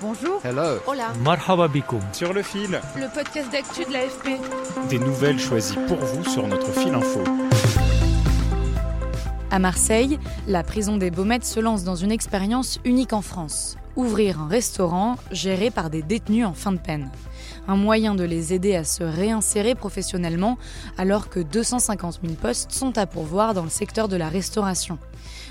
Bonjour. Hello. Hola. Marhaba bikoum. Sur le fil, Le podcast d'actu de l'AFP. des nouvelles choisies pour vous sur notre fil info. À Marseille, la prison des Baumettes se lance dans une expérience unique en France. Ouvrir un restaurant géré par des détenus en fin de peine. Un moyen de les aider à se réinsérer professionnellement alors que 250 000 postes sont à pourvoir dans le secteur de la restauration.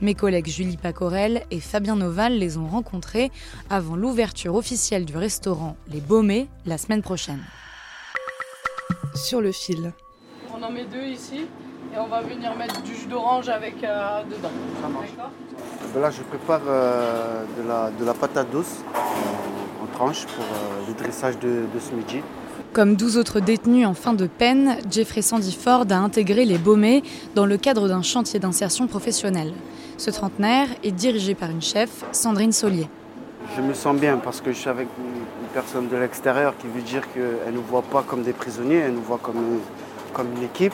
Mes collègues Julie Pacorel et Fabien Noval les ont rencontrés avant l'ouverture officielle du restaurant Les Baumets la semaine prochaine. Sur le fil. On en met deux ici et on va venir mettre du jus d'orange avec euh, dedans. D'accord Ben Là, je prépare euh, de, la, de la patate douce en, en tranches pour euh, le dressage de, de ce midi. Comme 12 autres détenus en fin de peine, Jeffrey Sandy Ford a intégré les Baumets dans le cadre d'un chantier d'insertion professionnelle. Ce trentenaire est dirigé par une chef, Sandrine Saulier. Je me sens bien parce que je suis avec une, une personne de l'extérieur qui veut dire qu'elle ne nous voit pas comme des prisonniers, elle nous voit comme, une- comme une équipe.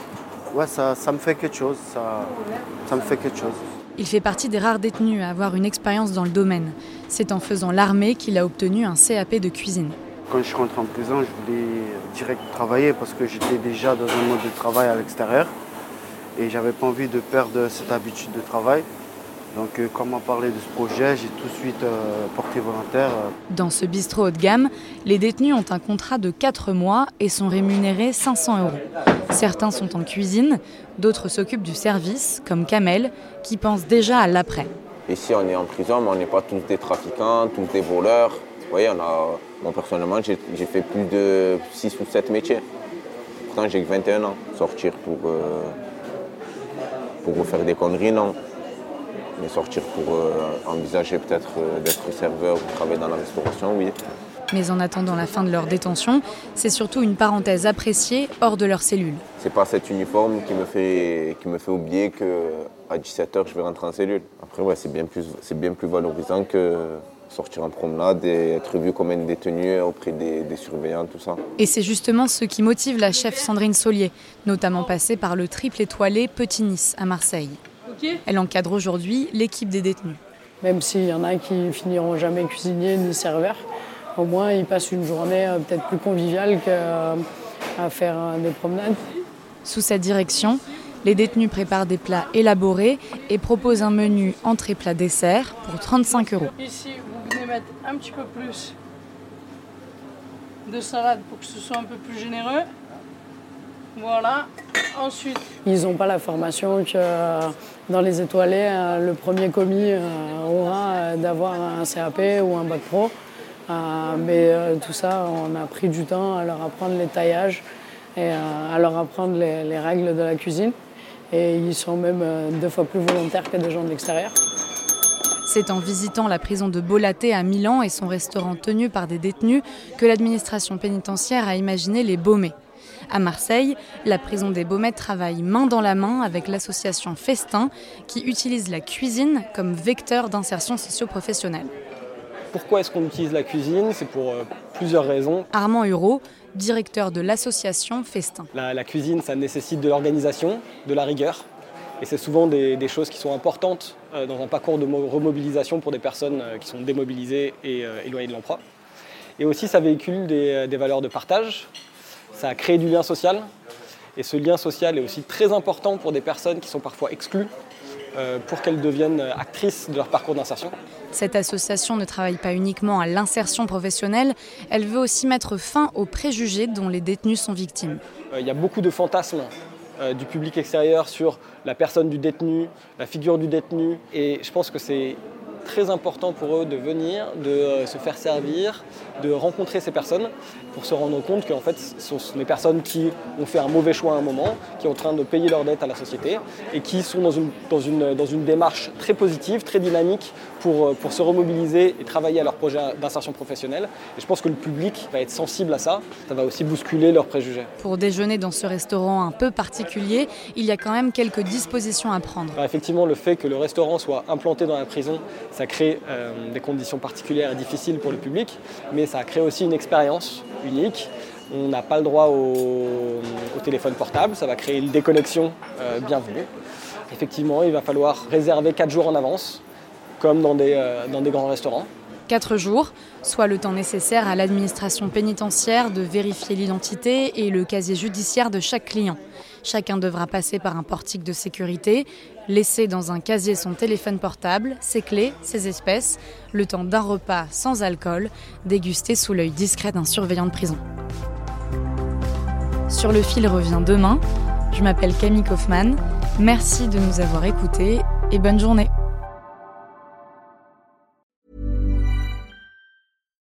Ouais, ça, ça me fait quelque chose, ça, ça me fait quelque chose. Il fait partie des rares détenus à avoir une expérience dans le domaine. C'est en faisant l'armée qu'il a obtenu un CAP de cuisine. Quand je rentre en prison, je voulais direct travailler parce que j'étais déjà dans un mode de travail à l'extérieur et j'avais pas envie de perdre cette habitude de travail. Donc, euh, quand on m'a parlé de ce projet, j'ai tout de suite euh, porté volontaire. euh, Dans ce bistrot haut de gamme, les détenus ont un contrat de 4 mois et sont rémunérés 500 euros. Certains sont en cuisine, d'autres s'occupent du service, comme Kamel, qui pense déjà à l'après. Ici, on est en prison, mais on n'est pas tous des trafiquants, tous des voleurs. Vous voyez, on a, moi, personnellement, j'ai fait plus de 6 ou 7 métiers. Pourtant, j'ai que 21 ans. Sortir pour, euh, pour faire des conneries, non. Mais sortir pour euh, envisager peut-être euh, d'être serveur ou travailler dans la restauration, oui. Mais en attendant la fin de leur détention, c'est surtout une parenthèse appréciée hors de leur cellule. C'est pas cet uniforme qui me fait, qui me fait oublier qu'à 17h, je vais rentrer en cellule. Après, ouais, c'est bien, plus- bien plus valorisant que sortir en promenade et être vu comme un détenu auprès des, des surveillants, tout ça. Et c'est justement ce qui motive la chef Sandrine Saulier, notamment passée par le triple étoilé Petit Nice à Marseille. Elle encadre aujourd'hui l'équipe des détenus. Même s'il y en a qui finiront jamais cuisinier ni serveur, au moins ils passent une journée euh, peut-être plus conviviale qu'à faire euh, des promenades. Sous sa direction, les détenus préparent des plats élaborés et proposent un menu entrée-plat-dessert pour 35 euros. Mettre un petit peu plus de salade pour que ce soit un peu plus généreux. Voilà. Ensuite, ils n'ont pas la formation que euh, dans les étoilés, euh, le premier commis euh, aura d'avoir un CAP ou un bac pro. Mais tout ça, on a pris du temps à leur apprendre les taillages et à leur apprendre les, les règles de la cuisine. Et ils sont même deux fois plus volontaires que des gens de l'extérieur. C'est en visitant la prison de Bolaté à Milan et son restaurant tenu par des détenus que l'administration pénitentiaire a imaginé les Baumets. À Marseille, la prison des Baumets travaille main dans la main avec l'association Festin qui utilise la cuisine comme vecteur d'insertion socio-professionnelle. Pourquoi est-ce qu'on utilise la cuisine? C'est pour euh, plusieurs raisons. Armand Hureau, directeur de l'association Festin. La, la cuisine, ça nécessite de l'organisation, de la rigueur. Et c'est souvent des, des choses qui sont importantes dans un parcours de mo- remobilisation pour des personnes euh, qui sont démobilisées et euh, éloignées de l'emploi. Et aussi, ça véhicule des, des valeurs de partage. Ça crée du lien social. Et ce lien social est aussi très important pour des personnes qui sont parfois exclues euh, pour qu'elles deviennent actrices de leur parcours d'insertion. Cette association ne travaille pas uniquement à l'insertion professionnelle, elle veut aussi mettre fin aux préjugés dont les détenus sont victimes. Euh, Il y a beaucoup de fantasmes euh, du public extérieur sur la personne du détenu, la figure du détenu. Et je pense que c'est très important pour eux de venir, de euh, se faire servir, de rencontrer ces personnes pour se rendre compte qu'en fait, ce sont des personnes qui ont fait un mauvais choix à un moment, qui sont en train de payer leurs dettes à la société et qui sont dans une, dans une, dans une démarche très positive, très dynamique pour, euh, pour se remobiliser et travailler à leur projet d'insertion professionnelle. Et je pense que le public va être sensible à ça. Ça va aussi bousculer leurs préjugés. Pour déjeuner dans ce restaurant un peu particulier, il y a quand même quelques dispositions à prendre. Alors effectivement, le fait que le restaurant soit implanté dans la prison, ça crée euh, des conditions particulières et difficiles pour le public, mais ça crée aussi une expérience unique. On n'a pas le droit au, téléphone portable, ça va créer une déconnexion euh, bienvenue. Effectivement, il va falloir réserver 4 jours en avance, comme dans des, euh, dans des grands restaurants. 4 jours, soit le temps nécessaire à l'administration pénitentiaire de vérifier l'identité et le casier judiciaire de chaque client. Chacun devra passer par un portique de sécurité, laisser dans un casier son téléphone portable, ses clés, ses espèces, le temps d'un repas sans alcool, dégusté sous l'œil discret d'un surveillant de prison. Sur le fil revient demain. Je m'appelle Camille Kaufmann. Merci de nous avoir écoutés et bonne journée.